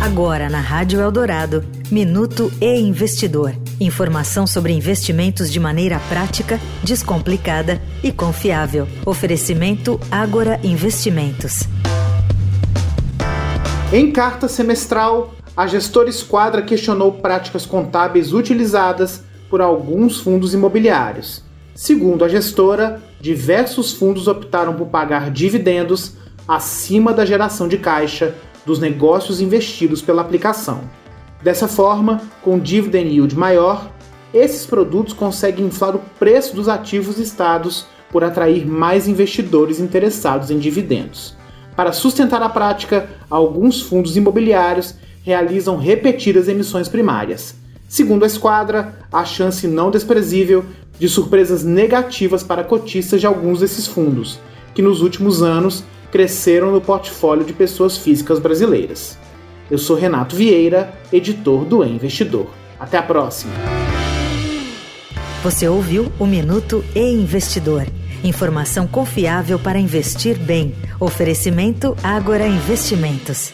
Agora na Rádio Eldorado, Minuto e Investidor. Informação sobre investimentos de maneira prática, descomplicada e confiável. Oferecimento Agora Investimentos. Em carta semestral, a gestora Esquadra questionou práticas contábeis utilizadas por alguns fundos imobiliários. Segundo a gestora, diversos fundos optaram por pagar dividendos acima da geração de caixa dos negócios investidos pela aplicação. Dessa forma, com dividend yield maior, esses produtos conseguem inflar o preço dos ativos listados por atrair mais investidores interessados em dividendos. Para sustentar a prática, alguns fundos imobiliários realizam repetidas emissões primárias. Segundo a esquadra, há chance não desprezível de surpresas negativas para cotistas de alguns desses fundos, que nos últimos anos cresceram no portfólio de pessoas físicas brasileiras. Eu sou Renato Vieira, editor do e Investidor. Até a próxima. Você ouviu o Minuto e Investidor. Informação confiável para investir bem. Oferecimento Agora Investimentos.